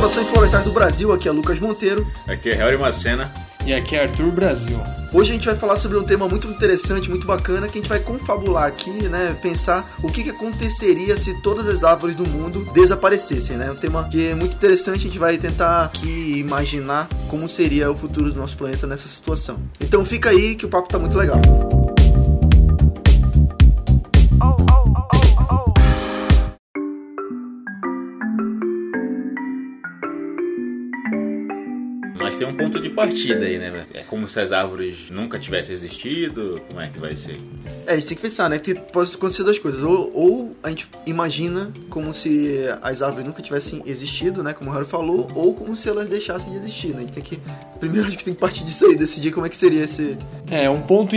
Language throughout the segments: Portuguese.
Saudações florestais do Brasil, aqui é Lucas Monteiro. Aqui é Harry Macena. E aqui é Arthur Brasil. Hoje a gente vai falar sobre um tema muito interessante, muito bacana, que a gente vai confabular aqui, né? Pensar o que, que aconteceria se todas as árvores do mundo desaparecessem, né? Um tema que é muito interessante, a gente vai tentar aqui imaginar como seria o futuro do nosso planeta nessa situação. Então fica aí que o papo tá muito legal. Mas um ponto de partida aí, né? velho? É como se as árvores nunca tivessem existido. Como é que vai ser? É, a gente tem que pensar, né? Que pode acontecer duas coisas. Ou, ou a gente imagina como se as árvores nunca tivessem existido, né? Como o Harry falou, ou como se elas deixassem de existir, né? A gente tem que. Primeiro a gente tem que partir disso aí, decidir como é que seria esse. É, um ponto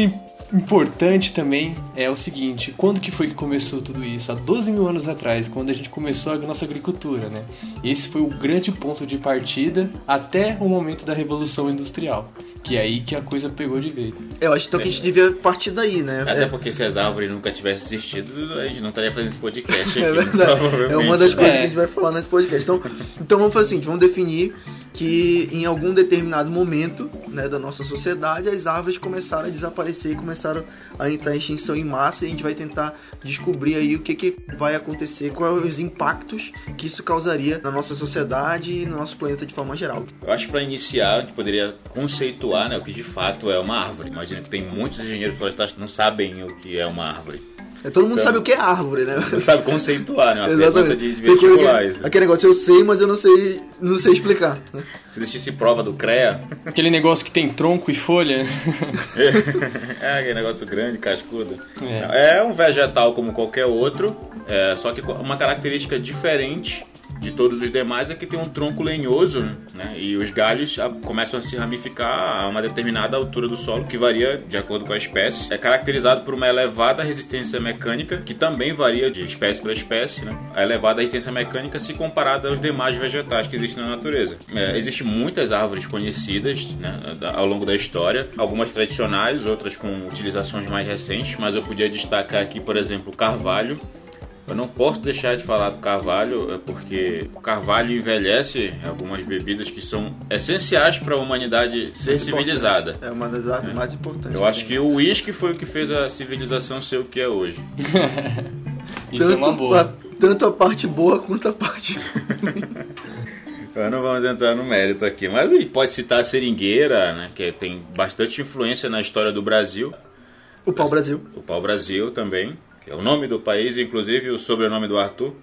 importante também é o seguinte, quando que foi que começou tudo isso? Há 12 mil anos atrás, quando a gente começou a nossa agricultura, né? Esse foi o grande ponto de partida até o momento da Revolução Industrial, que é aí que a coisa pegou de vez. Eu acho então que a gente devia partir daí, né? Até É, porque se as árvores nunca tivessem existido, a gente não estaria fazendo esse podcast aqui. É verdade. É uma das coisas É. que a gente vai falar nesse podcast. Então, então vamos fazer o seguinte, vamos definir que em algum determinado momento né, da nossa sociedade as árvores começaram a desaparecer e começaram a entrar em extinção em massa e a gente vai tentar descobrir aí o que, que vai acontecer, quais os impactos que isso causaria na nossa sociedade e no nosso planeta de forma geral. Eu acho que para iniciar, a gente poderia conceituar né, o que de fato é uma árvore. Imagina que tem muitos engenheiros florestais que não sabem o que é uma árvore. É, todo mundo Então- sabe o que é árvore, né? Não sabe conceituar, né? Uma pergunta de, vestibular. isso. aquele negócio eu sei, mas eu não sei, não sei explicar. né? Se existisse prova do CREA, Aquele negócio que tem tronco e folha. é aquele negócio grande, cascudo. É. um vegetal como qualquer outro, é, só que com uma característica diferente de todos os demais é que tem um tronco lenhoso, né? E os galhos ah, começam a se ramificar a uma determinada altura do solo, que varia de acordo com a espécie. É caracterizado por uma elevada resistência mecânica, que também varia de espécie para espécie, né? A elevada resistência mecânica se comparada aos demais vegetais que existem na natureza. É, Existem muitas árvores conhecidas né, ao longo da história, algumas tradicionais, outras com utilizações mais recentes, mas eu podia destacar aqui, por exemplo, o carvalho, eu não posso deixar de falar do carvalho, é porque o carvalho envelhece algumas bebidas que são essenciais para a humanidade ser Muito civilizada. importante. É uma das árvores mais importantes. Eu acho que o uísque foi o que fez a civilização ser o que é hoje. Isso é uma boa. A, tanto a parte boa quanto a parte. Então não vamos entrar no mérito aqui, mas a gente pode citar a seringueira, né, que tem bastante influência na história do Brasil. o pau-brasil. O pau-brasil também, que é o nome do país, inclusive o sobrenome do Arthur.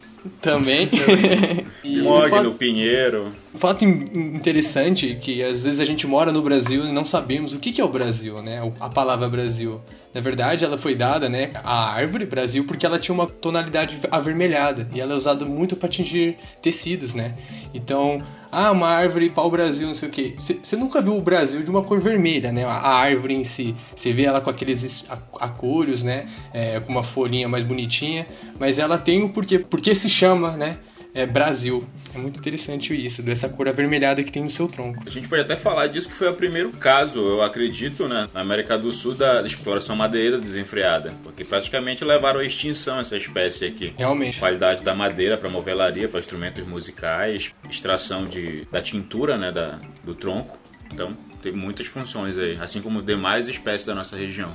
Também. Mogno, fato- Pinheiro. Um fato in- interessante é que às vezes a gente mora no Brasil e não sabemos o que é o Brasil, né? A palavra Brasil. Na verdade, ela foi dada, né, à árvore Brasil porque ela tinha uma tonalidade avermelhada e ela é usada muito para atingir tecidos, né? Então, ah, uma árvore pau-brasil, não sei o quê. Você nunca viu o Brasil de uma cor vermelha, né? A a árvore em si. Você vê ela com aqueles es- a- acúrios, né? É, com uma folhinha mais bonitinha. Mas ela tem o porquê. Porque se chama, né? É Brasil. É muito interessante isso, dessa cor avermelhada que tem no seu tronco. A gente pode até falar disso que foi o primeiro caso, eu acredito, né, na América do Sul da exploração madeireira desenfreada, porque praticamente levaram à extinção essa espécie aqui. Realmente. Qualidade da madeira para movelaria, para instrumentos musicais, extração de, da tintura, né, da, do tronco. Então, tem muitas funções aí, assim como demais espécies da nossa região.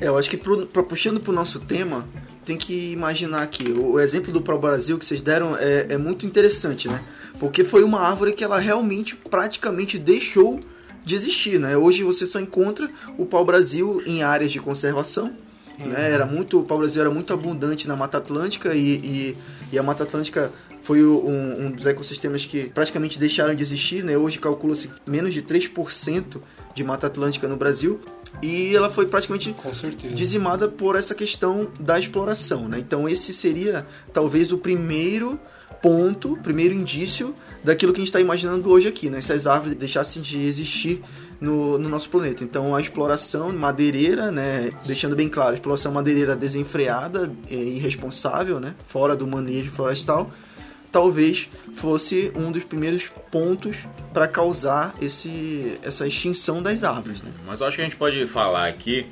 É, eu acho que pro, pra, puxando pro nosso tema, tem que imaginar aqui. O, exemplo do pau-brasil que vocês deram é, é muito interessante, né? Porque foi uma árvore que ela realmente, praticamente deixou de existir, né? Hoje você só encontra o pau-brasil em áreas de conservação, né? Era muito, o pau-brasil era muito abundante na Mata Atlântica e, e, e a Mata Atlântica foi um, um dos ecossistemas que praticamente deixaram de existir, né? Hoje calcula-se menos de 3% de Mata Atlântica no Brasil e ela foi praticamente dizimada por essa questão da exploração, né? Então esse seria talvez o primeiro ponto, primeiro indício daquilo que a gente está imaginando hoje aqui, né? Se as árvores deixassem de existir no, no nosso planeta. Então a exploração madeireira, né? Deixando bem claro, a exploração madeireira desenfreada e irresponsável, né? Fora do manejo florestal, talvez fosse um dos primeiros pontos para causar esse, essa extinção das árvores, né? Mas eu acho que a gente pode falar aqui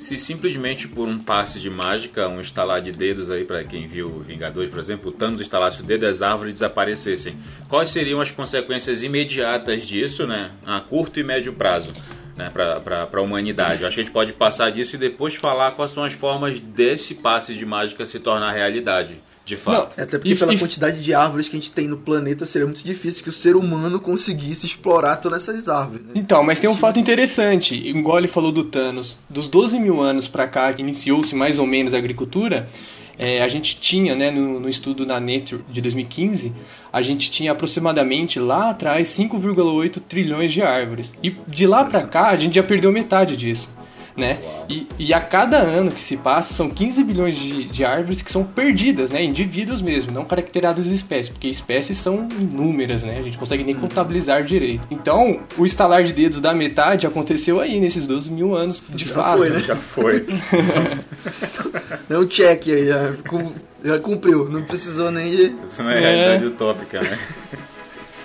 se simplesmente por um passe de mágica, um estalar de dedos aí para quem viu Vingadores, por exemplo, o Thanos instalasse o dedo e as árvores desaparecessem, quais seriam as consequências imediatas disso, né, a curto e médio prazo? Né, para a humanidade. Eu acho que a gente pode passar disso e depois falar quais são as formas desse passe de mágica se tornar realidade de fato. Não, até porque pela quantidade de árvores que a gente tem no planeta, seria muito difícil que o ser humano conseguisse explorar todas essas árvores. Né? Então, mas tem um fato interessante. Igual ele falou do Thanos. Dos 12 mil anos para cá, que iniciou-se mais ou menos a agricultura, é, a gente tinha, né, no, no, estudo na Nature de 2015, a gente tinha aproximadamente lá atrás 5,8 trilhões de árvores. E de lá para cá, a gente já perdeu metade disso né? E, e, a cada ano que se passa, são 15 bilhões de, de árvores que são perdidas, né? Indivíduos mesmo, não caracterizadas espécies, porque espécies são inúmeras, né? A gente consegue nem contabilizar direito. Então, o estalar de dedos da metade aconteceu aí, nesses 12 mil anos, de já fato. Foi, né? Já foi. Deu um check aí, já, já cumpriu, não precisou nem de... Isso não é, é. realidade utópica, né?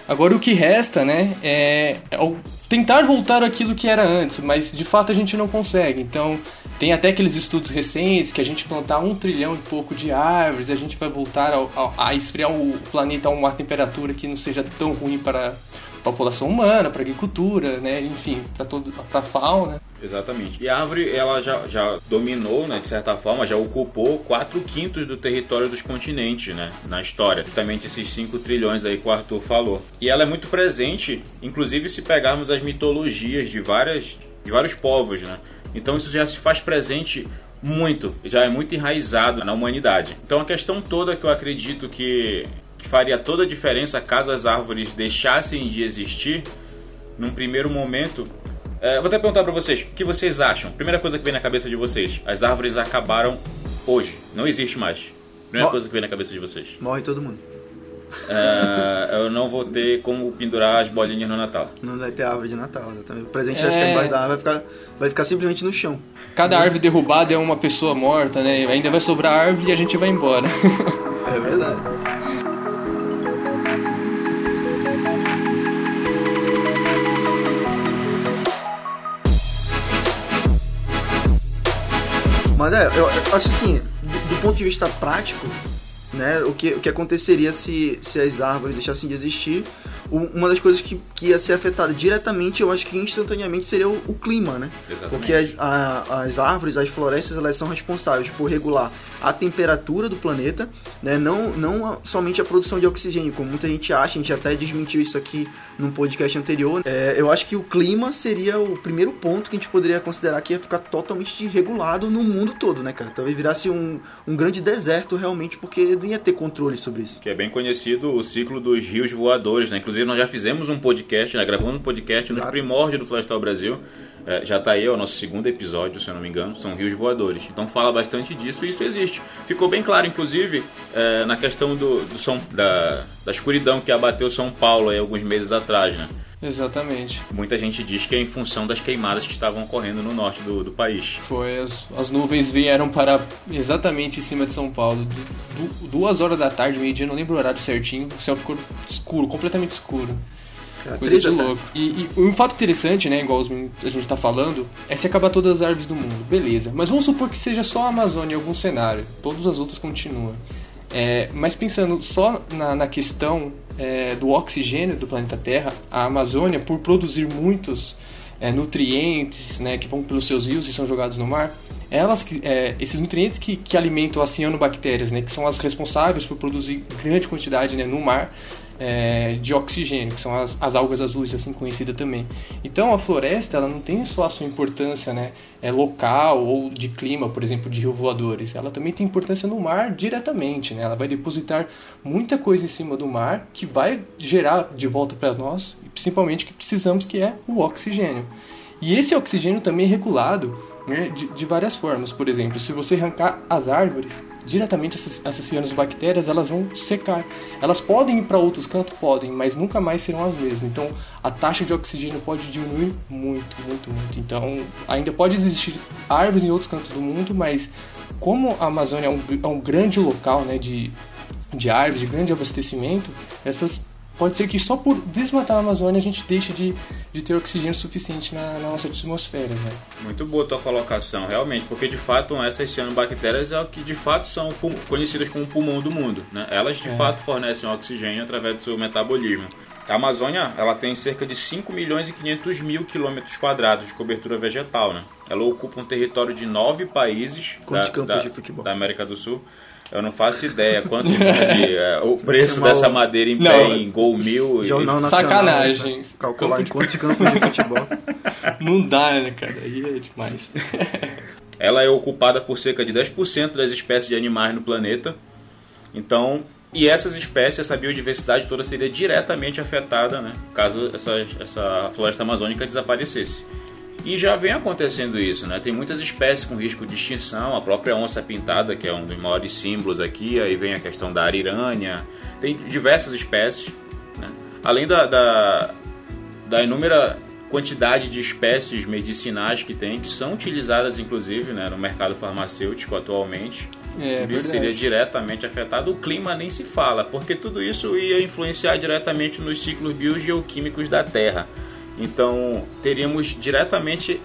Agora o que resta, né, é, é tentar voltar aquilo que era antes, mas de fato a gente não consegue. Então, tem até aqueles estudos recentes que a gente plantar um trilhão e pouco de árvores, a gente vai voltar a, a esfriar o planeta a uma temperatura que não seja tão ruim para população humana, para agricultura, né? enfim, para para fauna. Exatamente. E a árvore ela já, já dominou, né, de certa forma, já ocupou 4 quintos do território dos continentes, né, na história. Justamente esses 5 trilhões aí que o Arthur falou. E ela é muito presente, inclusive se pegarmos as mitologias de várias de vários povos, né? Então isso já se faz presente muito, já é muito enraizado na humanidade. Então a questão toda que eu acredito que que faria toda a diferença caso as árvores deixassem de existir, num primeiro momento. É, vou até perguntar para vocês, o que vocês acham? Primeira coisa que vem na cabeça de vocês: as árvores acabaram hoje, não existe mais. Primeira Mor coisa que vem na cabeça de vocês: morre todo mundo. É, eu não vou ter como pendurar as bolinhas no Natal. Não vai ter árvore de Natal, exatamente. O presente é... vai ficar embaixo da árvore, vai ficar, vai ficar simplesmente no chão. Cada árvore derrubada é uma pessoa morta, né? Ainda vai sobrar árvore e a gente vai embora. É verdade. Mas é, eu, eu acho assim, do, do, ponto de vista prático, né, o que, o que aconteceria se, se as árvores deixassem de existir, uma das coisas que, que ia ser afetada diretamente, eu acho que instantaneamente, seria o, o clima, né? Exatamente. Porque as, a, as árvores, as florestas, elas são responsáveis por regular a temperatura do planeta, né? Não, não somente a produção de oxigênio, como muita gente acha, a gente até desmentiu isso aqui num podcast anterior. É, eu acho que o clima seria o primeiro ponto que a gente poderia considerar que ia ficar totalmente desregulado no mundo todo, né, cara? Talvez virasse um, um grande deserto realmente, porque não ia ter controle sobre isso. Que é bem conhecido o ciclo dos rios voadores, né? Inclusive nós já fizemos um podcast, né? gravamos um podcast Exato. no primórdio do Florestal Brasil, é, já está aí, é o nosso segundo episódio, se eu não me engano, são rios voadores. Então fala bastante disso e isso existe. Ficou bem claro, inclusive, é, na questão do, do São, da, da escuridão que abateu São Paulo aí alguns meses atrás, né? Exatamente. Muita gente diz que é em função das queimadas que estavam ocorrendo no norte do, do país. Foi, as, as nuvens vieram para exatamente em cima de São Paulo. Du, du, duas horas da tarde, meio-dia, não lembro o horário certinho, o céu ficou escuro, completamente escuro. Coisa de louco. E, e, um fato interessante, né, igual a gente tá falando, é se acabar todas as árvores do mundo. Beleza. Mas vamos supor que seja só a Amazônia em algum cenário. Todas as outras continuam. É, mas pensando só na, na questão é, do oxigênio do planeta Terra, a Amazônia, por produzir muitos é, nutrientes né, que vão pelos seus rios e são jogados no mar, elas que, é, esses nutrientes que, que alimentam as cianobactérias, né, que são as responsáveis por produzir grande quantidade né, no mar, é, de oxigênio, que são as, as, algas azuis, assim conhecida também. Então a floresta ela não tem só a sua importância né, é, local ou de clima, por exemplo, de rio voadores. Ela também tem importância no mar diretamente. Né? Ela vai depositar muita coisa em cima do mar que vai gerar de volta para nós, principalmente que precisamos, que é o oxigênio. E esse oxigênio também é regulado né, de, de, várias formas. Por exemplo, se você arrancar as árvores, diretamente essas, essas cianobactérias elas vão secar. Elas podem ir para outros cantos? Podem, mas nunca mais serão as mesmas. Então a taxa de oxigênio pode diminuir muito, muito, muito. Então ainda pode existir árvores em outros cantos do mundo, mas como a Amazônia é um, é um grande local né, de, de árvores, de grande abastecimento, essas pode ser que só por desmatar a Amazônia a gente deixe de, de ter oxigênio suficiente na, na nossa atmosfera. Né? Muito boa a tua colocação, realmente, porque de fato essas cianobactérias é o que de fato são conhecidas como pulmão do mundo. Né? Elas de é. fato fornecem oxigênio através do seu metabolismo. A Amazônia ela tem cerca de 5 milhões e 500 mil quilômetros quadrados de cobertura vegetal. Né? Ela ocupa um território de nove países da, da, da América do Sul. Eu não faço ideia quanto vale é, o preço dessa madeira em pé em Gol Mil. Jornal Nacional, Sacanagem. Né? Calcular em quantos campos de futebol. Não dá, né, cara? Aí é demais. Ela é ocupada por cerca de 10% das espécies de animais no planeta. Então, e essas espécies, essa biodiversidade toda seria diretamente afetada, né, caso essa, essa floresta amazônica desaparecesse. E já vem acontecendo isso, né? Tem muitas espécies com risco de extinção, a própria onça pintada, que é um dos maiores símbolos aqui, aí vem a questão da arirânia, tem diversas espécies, né? Além da, da, da inúmera quantidade de espécies medicinais que tem, que são utilizadas inclusive né, no mercado farmacêutico atualmente. É, isso seria diretamente afetado. O clima nem se fala, porque tudo isso ia influenciar diretamente nos ciclos biogeoquímicos da Terra. Então, teríamos diretamente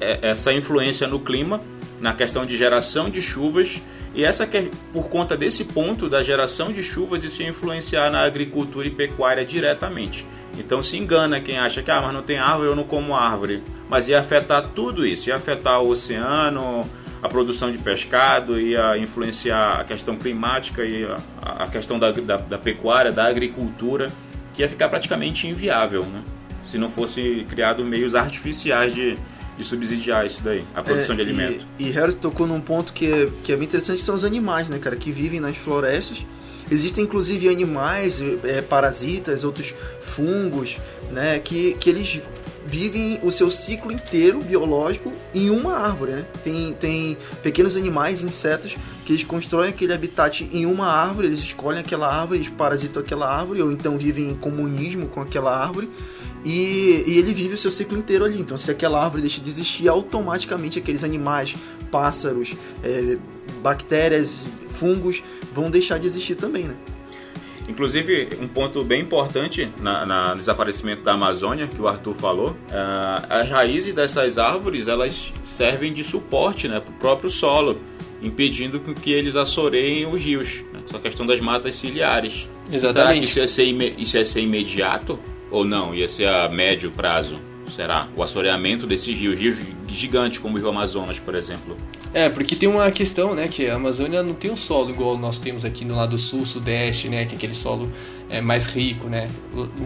é, essa influência no clima, na questão de geração de chuvas, e essa que, por conta desse ponto da geração de chuvas, isso ia influenciar na agricultura e pecuária diretamente. Então se engana quem acha que ah, mas não tem árvore, eu não como árvore. Mas ia afetar tudo isso, ia afetar o oceano, a produção de pescado, ia influenciar a questão climática e a, a questão da, da, da pecuária, da agricultura, que ia ficar praticamente inviável. Né? Se não fosse criado meios artificiais de, de subsidiar isso daí, a produção é, de alimento. E, e Harris tocou num ponto que é, que é bem interessante, são os animais, né, cara, que vivem nas florestas. Existem inclusive animais, é, parasitas, outros fungos, né, que, que eles vivem o seu ciclo inteiro biológico em uma árvore, né? Tem, tem pequenos animais, insetos, que eles constroem aquele habitat em uma árvore, eles escolhem aquela árvore, eles parasitam aquela árvore, ou então vivem em comunismo com aquela árvore, e, e, ele vive o seu ciclo inteiro ali. Então, se aquela árvore deixa de existir, automaticamente aqueles animais, pássaros, é, bactérias, fungos vão deixar de existir também, né? Inclusive, um ponto bem importante na, na, no desaparecimento da Amazônia, que o Arthur falou, uh, as raízes dessas árvores elas servem de suporte né, para o próprio solo, impedindo que eles assoreiem os rios. Né? Essa questão das matas ciliares. Exatamente. Será que isso ia ser, isso ia ser imediato? Ou não? Ia ser a médio prazo? Será? O assoreamento desses rios, rios gigantes como o Rio Amazonas, por exemplo. É, porque tem uma questão, né, que a Amazônia não tem um solo igual nós temos aqui no lado sul, sudeste, né, que é aquele solo é, mais rico, né.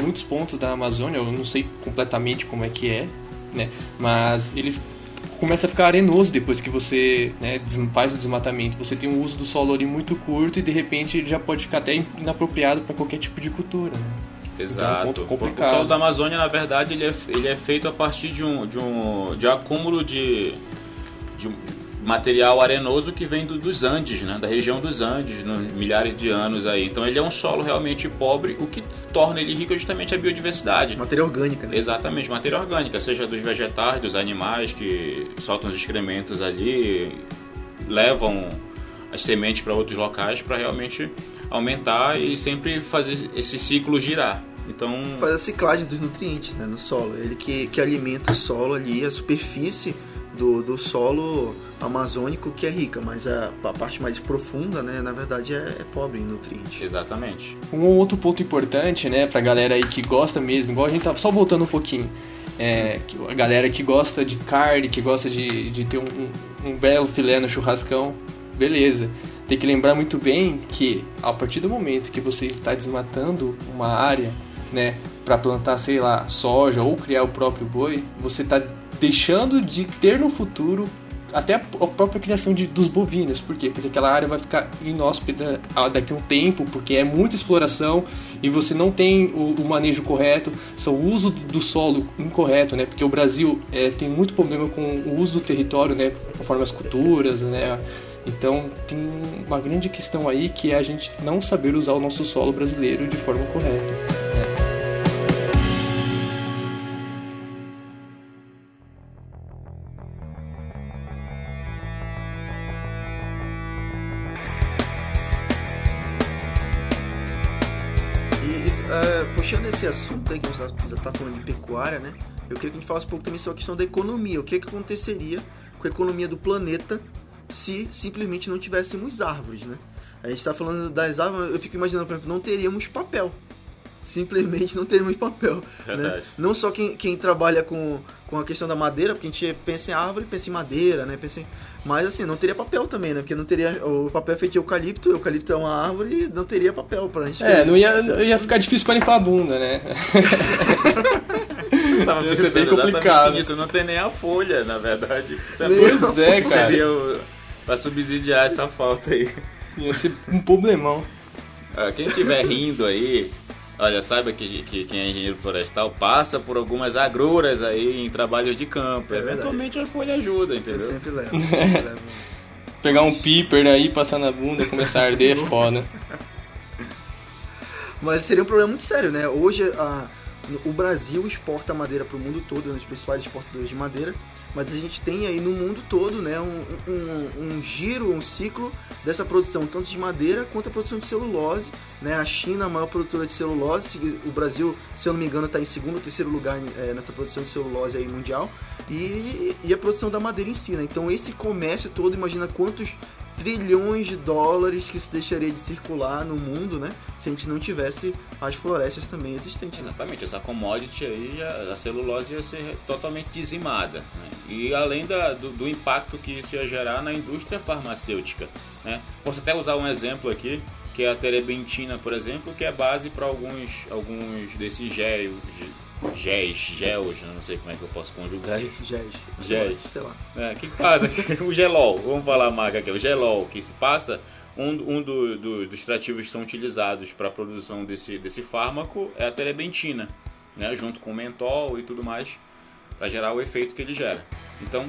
Muitos pontos da Amazônia, eu não sei completamente como é que é, né, mas eles começa a ficar arenoso depois que você né, faz o desmatamento. Você tem um uso do solo ali muito curto e de repente ele já pode ficar até inapropriado para qualquer tipo de cultura. Né? Exato. Então é um o solo da Amazônia, na verdade, ele é, ele é feito a partir de um, de um de acúmulo de, de material arenoso que vem do, dos Andes, né? da região dos Andes, no, milhares de anos aí. Então ele é um solo realmente pobre, o que torna ele rico é justamente a biodiversidade. Matéria orgânica, né? Exatamente, matéria orgânica, seja dos vegetais, dos animais que soltam os excrementos ali, levam as sementes para outros locais para realmente aumentar e sempre fazer esse ciclo girar. Então faz a ciclagem dos nutrientes né, no solo, ele que, que alimenta o solo ali, a superfície do, do solo amazônico que é rica, mas a, a parte mais profunda, né, na verdade é, é, pobre em nutrientes. Exatamente. Um outro ponto importante, né, pra galera aí que gosta mesmo, igual a gente tá só voltando um pouquinho, é, a galera que gosta de carne, que gosta de, de ter um, um, um belo filé no churrascão, beleza tem que lembrar muito bem que a partir do momento que você está desmatando uma área, né, para plantar, sei lá, soja ou criar o próprio boi, você está deixando de ter no futuro até a própria criação de, dos bovinos. Por quê? Porque aquela área vai ficar inóspita daqui a um tempo, porque é muita exploração e você não tem o, o manejo correto, são o uso do solo incorreto, né? Porque o Brasil é, tem muito problema com o uso do território, né? Conforme as culturas, né? Então tem uma grande questão aí que é a gente não saber usar o nosso solo brasileiro de forma correta. Que a gente já está falando de pecuária, né? Eu queria que a gente falasse um pouco também sobre a questão da economia. O que, que aconteceria com a economia do planeta se simplesmente não tivéssemos árvores, né? A gente está falando das árvores, eu fico imaginando, por exemplo, não teríamos papel. Simplesmente não teríamos papel. Né? Não só quem, quem trabalha com, com a questão da madeira, porque a gente pensa em árvore, pensa em madeira, né? Pensa em... Mas assim, não teria papel também, né? Porque não teria. O papel é feito de eucalipto, o eucalipto é uma árvore e não teria papel pra gente. É, não ia, ia ficar difícil pra limpar a bunda, né? Tava ia ser bem complicado. Isso não tem nem a folha, na verdade. Pois é, cara. Seria o, pra subsidiar essa falta aí. Ia ser um problemão. Ah, quem estiver rindo aí, olha, saiba que, que quem é engenheiro florestal passa por algumas agruras aí em trabalho de campo. É Eventualmente a folha ajuda, entendeu? Eu sempre levo. Eu sempre levo. Pegar um piper aí, passar na bunda e começar a arder é foda. Mas seria um problema muito sério, né? Hoje a, o Brasil exporta madeira para o mundo todo, é um dos principais exportadores de madeira mas a gente tem aí no mundo todo né, um, um, um, giro, um ciclo dessa produção, tanto de madeira quanto a produção de celulose. Né? A China, a maior produtora de celulose, o Brasil, se eu não me engano, está em segundo ou terceiro lugar é, nessa produção de celulose aí mundial, e, e a produção da madeira em si. Né? Então, esse comércio todo, imagina quantos trilhões de dólares que se deixaria de circular no mundo, né? Se a gente não tivesse as florestas também existentes. Né? Exatamente, essa commodity aí, a, celulose ia ser totalmente dizimada. Né? E além da, do, do, impacto que isso ia gerar na indústria farmacêutica. Né? Posso até usar um exemplo aqui, que é a terebentina, por exemplo, que é base para alguns, alguns desses géis, géis, gels, não sei como é que eu posso conjugar isso. Géis. Géis. Sei lá. É, que passa? o gelol, vamos falar a marca aqui, o gelol, que se passa, um, um do, do, dos trativos que são utilizados para a produção desse, desse fármaco é a terebentina, né, junto com o mentol e tudo mais, para gerar o efeito que ele gera. Então,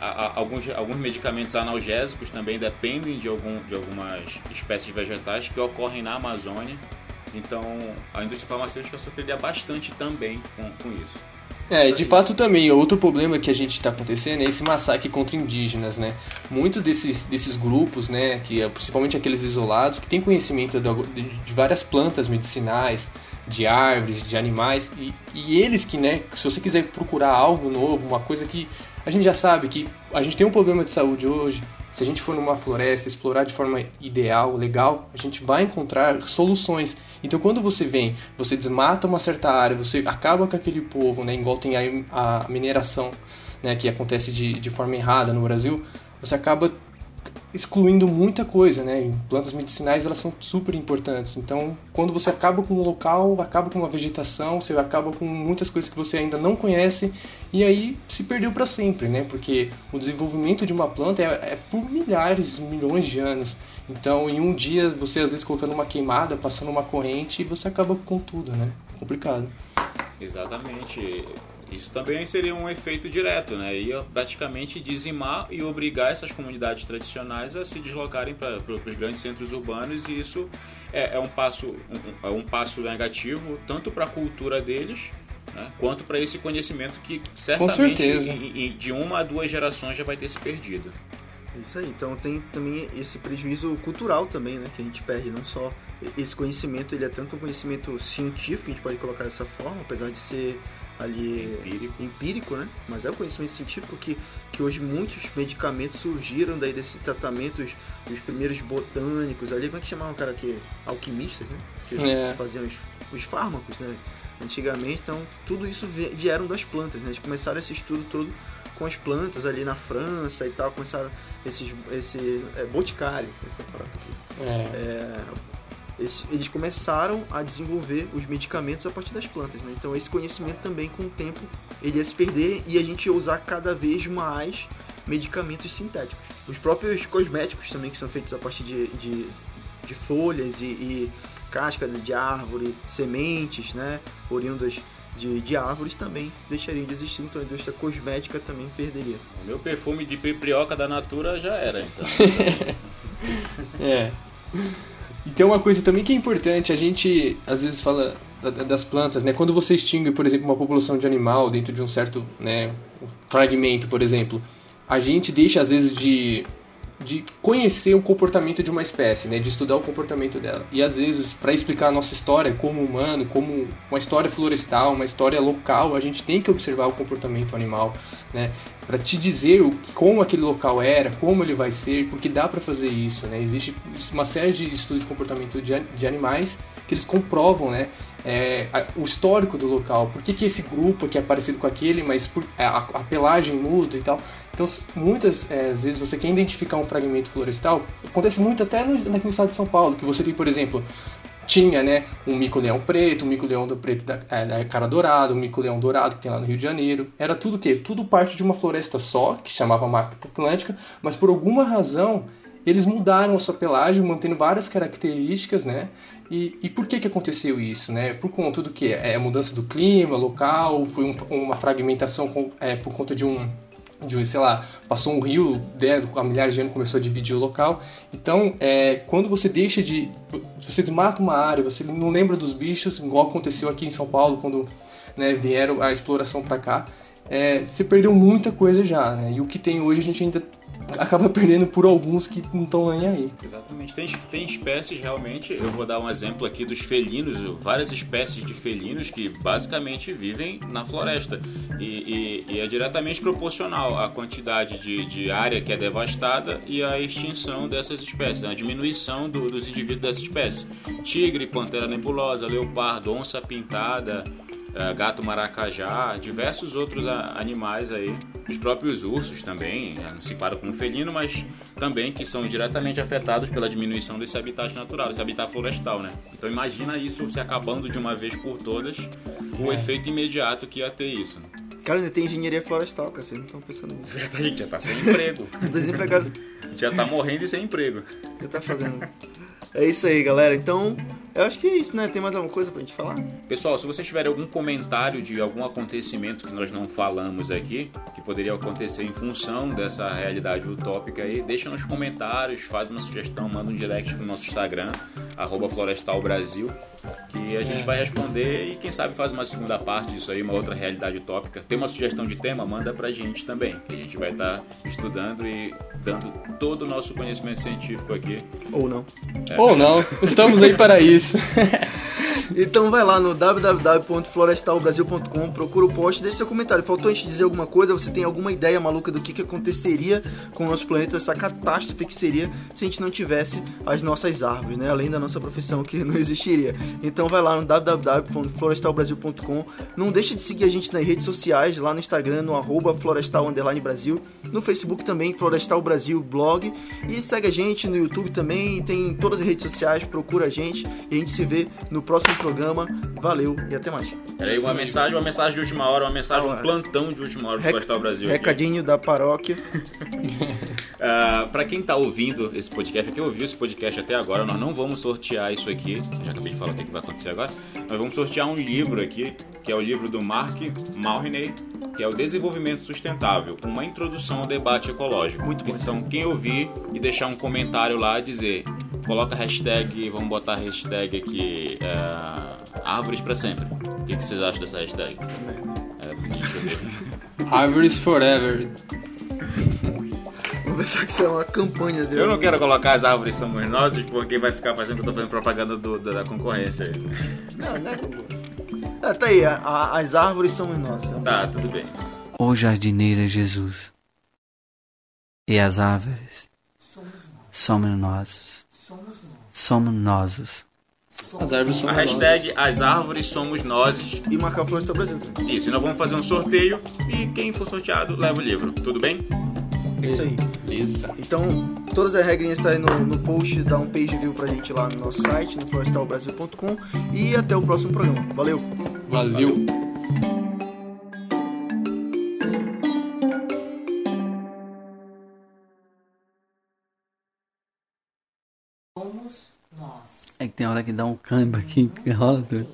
a, a, alguns, alguns medicamentos analgésicos também dependem de, algum, de algumas espécies vegetais que ocorrem na Amazônia então, a indústria farmacêutica sofreria bastante também com, com isso. É, de fato também, outro problema que a gente está acontecendo é esse massacre contra indígenas, né? Muitos desses, desses grupos, né, que é principalmente aqueles isolados, que têm conhecimento de, de várias plantas medicinais, de árvores, de animais, e, e eles que, né, se você quiser procurar algo novo, uma coisa que a gente já sabe que a gente tem um problema de saúde hoje, se a gente for numa floresta, explorar de forma ideal, legal, a gente vai encontrar soluções. Então, quando você vem, você desmata uma certa área, você acaba com aquele povo, né, igual tem a, a mineração, né, que acontece de, de forma errada no Brasil, você acaba excluindo muita coisa, né? Plantas medicinais elas são super importantes. Então, quando você acaba com um local, acaba com uma vegetação, você acaba com muitas coisas que você ainda não conhece e aí se perdeu para sempre, né? Porque o desenvolvimento de uma planta é, é, por milhares, milhões de anos. Então, em um dia, você às vezes colocando uma queimada, passando uma corrente, você acaba com tudo, né? Complicado. Exatamente. Isso também seria um efeito direto, né? Ia praticamente dizimar e obrigar essas comunidades tradicionais a se deslocarem para os grandes centros urbanos e isso é, é um passo um, é um passo negativo tanto para a cultura deles né, quanto para esse conhecimento que certamente em, em, de uma a duas gerações já vai ter se perdido. Isso aí, então tem também esse prejuízo cultural também, né, que a gente perde, não só esse conhecimento, ele é tanto um conhecimento científico, a gente pode colocar dessa forma, apesar de ser ali empírico. empírico, né? Mas é o conhecimento científico que, que hoje muitos medicamentos surgiram daí desse tratamento, os, os primeiros botânicos ali, como é que chamavam o cara aqui? Alquimistas, né? Que é. faziam os, os fármacos, né? Antigamente, então, tudo isso vieram das plantas, né? Eles começaram esse estudo todo com as plantas ali na França e tal, começaram esses, esse é, boticário, essa parada aqui. É. É, eles, eles, começaram a desenvolver os medicamentos a partir das plantas, né? Então esse conhecimento também com o tempo ele ia se perder e a gente ia usar cada vez mais medicamentos sintéticos. Os próprios cosméticos também que são feitos a partir de, de, de folhas e, e casca de árvore, sementes, né? Oriundas de, de, árvores também deixariam de existir, então a indústria cosmética também perderia. O meu perfume de piprioca da Natura já era, então. é. E tem uma coisa também que é importante, a gente às vezes fala das plantas, né? Quando você extingue, por exemplo, uma população de animal dentro de um certo né, fragmento, por exemplo, a gente deixa às vezes de de conhecer o comportamento de uma espécie, né, de estudar o comportamento dela. E às vezes, para explicar a nossa história como humano, como uma história florestal, uma história local, a gente tem que observar o comportamento animal, né, para te dizer o, como aquele local era, como ele vai ser, porque dá para fazer isso, né? Existe uma série de estudos de comportamento de, de animais que eles comprovam, né, é, o histórico do local, por que, que esse grupo aqui é parecido com aquele, mas por, a, a pelagem muda e tal. Então, muitas é, vezes você quer identificar um fragmento florestal, acontece muito até no, naquele estado de São Paulo, que você tem, por exemplo, tinha né, um mico-leão preto, um mico-leão preto da, é, da, cara dourada, um mico-leão dourado que tem lá no Rio de Janeiro. Era tudo o quê? Tudo parte de uma floresta só, que chamava Mata Atlântica, mas por alguma razão eles mudaram a sua pelagem, mantendo várias características, né? E, e por que que aconteceu isso, né? Por conta do que? É a mudança do clima local, foi um, uma fragmentação com, é, por conta de um de, sei lá, passou um rio né, há milhares de anos começou a dividir o local. Então, é, quando você deixa de. Você desmata uma área, você não lembra dos bichos, igual aconteceu aqui em São Paulo, quando né, vieram a exploração para cá, é, você perdeu muita coisa já, né? E o que tem hoje a gente ainda acaba perdendo por alguns que não estão nem aí. Exatamente. Tem, tem espécies realmente, eu vou dar um exemplo aqui dos felinos, várias espécies de felinos que basicamente vivem na floresta. E, e, e é diretamente proporcional à quantidade de, de área que é devastada e à extinção dessas espécies, a diminuição do, dos indivíduos dessa espécie. Tigre, pantera nebulosa, leopardo, onça pintada, gato maracajá, diversos outros animais aí, os próprios ursos também, né, não se para como felino, mas também que são diretamente afetados pela diminuição desse habitat natural, esse habitat florestal, né? Então imagina isso se acabando de uma vez por todas, o é. efeito imediato que ia ter isso. Né? Cara, ainda tem engenharia florestal, cara, vocês não estão pensando nisso. A gente já tá sem emprego. Desempregado. Já tá morrendo e sem emprego. O que tá fazendo? É isso aí, galera. Então, eu acho que é isso, né? Tem mais alguma coisa pra gente falar? Pessoal, se vocês tiverem algum comentário de algum acontecimento que nós não falamos aqui, que poderia acontecer em função dessa realidade utópica aí, deixa nos comentários, faz uma sugestão, manda um direct pro nosso Instagram, arroba Florestal Brasil, que a gente é. vai responder e quem sabe faz uma segunda parte disso aí, uma outra realidade utópica. Tem uma sugestão de tema? Manda pra gente também, que a gente vai estar tá estudando e dando todo o nosso conhecimento científico aqui. Ou não. É. Ou não, estamos aí para isso. então vai lá no www.florestalbrasil.com, procura o post, deixa seu comentário. Faltou a gente dizer alguma coisa? Você tem alguma ideia maluca do que, que aconteceria com o nosso planeta, essa catástrofe que seria se a gente não tivesse as nossas árvores, né? Além da nossa profissão que não existiria. Então vai lá no www.florestalbrasil.com. Não deixe de seguir a gente nas redes sociais, lá no Instagram, no arroba Florestal Brasil, no Facebook também, Florestal Brasil Blog. E segue a gente no YouTube também, tem todas as redes sociais, procura a gente e a gente se vê no próximo programa. Valeu e até mais. Peraí, uma mensagem, uma mensagem de última hora, uma mensagem, um plantão de última hora do Rec Brasil. Recadinho aqui. da paróquia. uh, ah, para quem tá ouvindo esse podcast, quem ouviu esse podcast até agora, nós não vamos sortear isso aqui. Já acabei de falar o que vai acontecer agora. Nós vamos sortear um livro aqui, que é o livro do Mark Malhiney, que é o Desenvolvimento Sustentável, uma introdução ao debate ecológico. Muito bom. Então, quem ouvir e deixar um comentário lá, dizer, coloca hashtag, vamos botar hashtag aqui, é, árvores para sempre. O que, que, vocês acham dessa hashtag? É, árvores forever. Vou pensar que isso é uma campanha dele. Eu não quero colocar as árvores somos nós, porque vai ficar fazendo que eu tô fazendo propaganda do, da concorrência aí. Não, não é é, tá aí, a, a, as árvores somos nós. Tá, tudo bem. O jardineiro é Jesus. E as árvores somos nós. Somos nós. As árvores somos a hashtag As Árvores Somos Nós. E marcar o Floresta Brasil. Isso, e nós vamos fazer um sorteio e quem for sorteado leva o livro. Tudo bem? É isso aí. Beleza. Então, todas as regrinhas estão aí no, no post, dá um page view pra gente lá no nosso site, no florestalbrasil.com. E até o próximo programa. Valeu! Valeu. Somos É que tem hora que dá um câmbio aqui que rola tudo.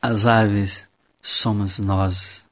As aves somos nós.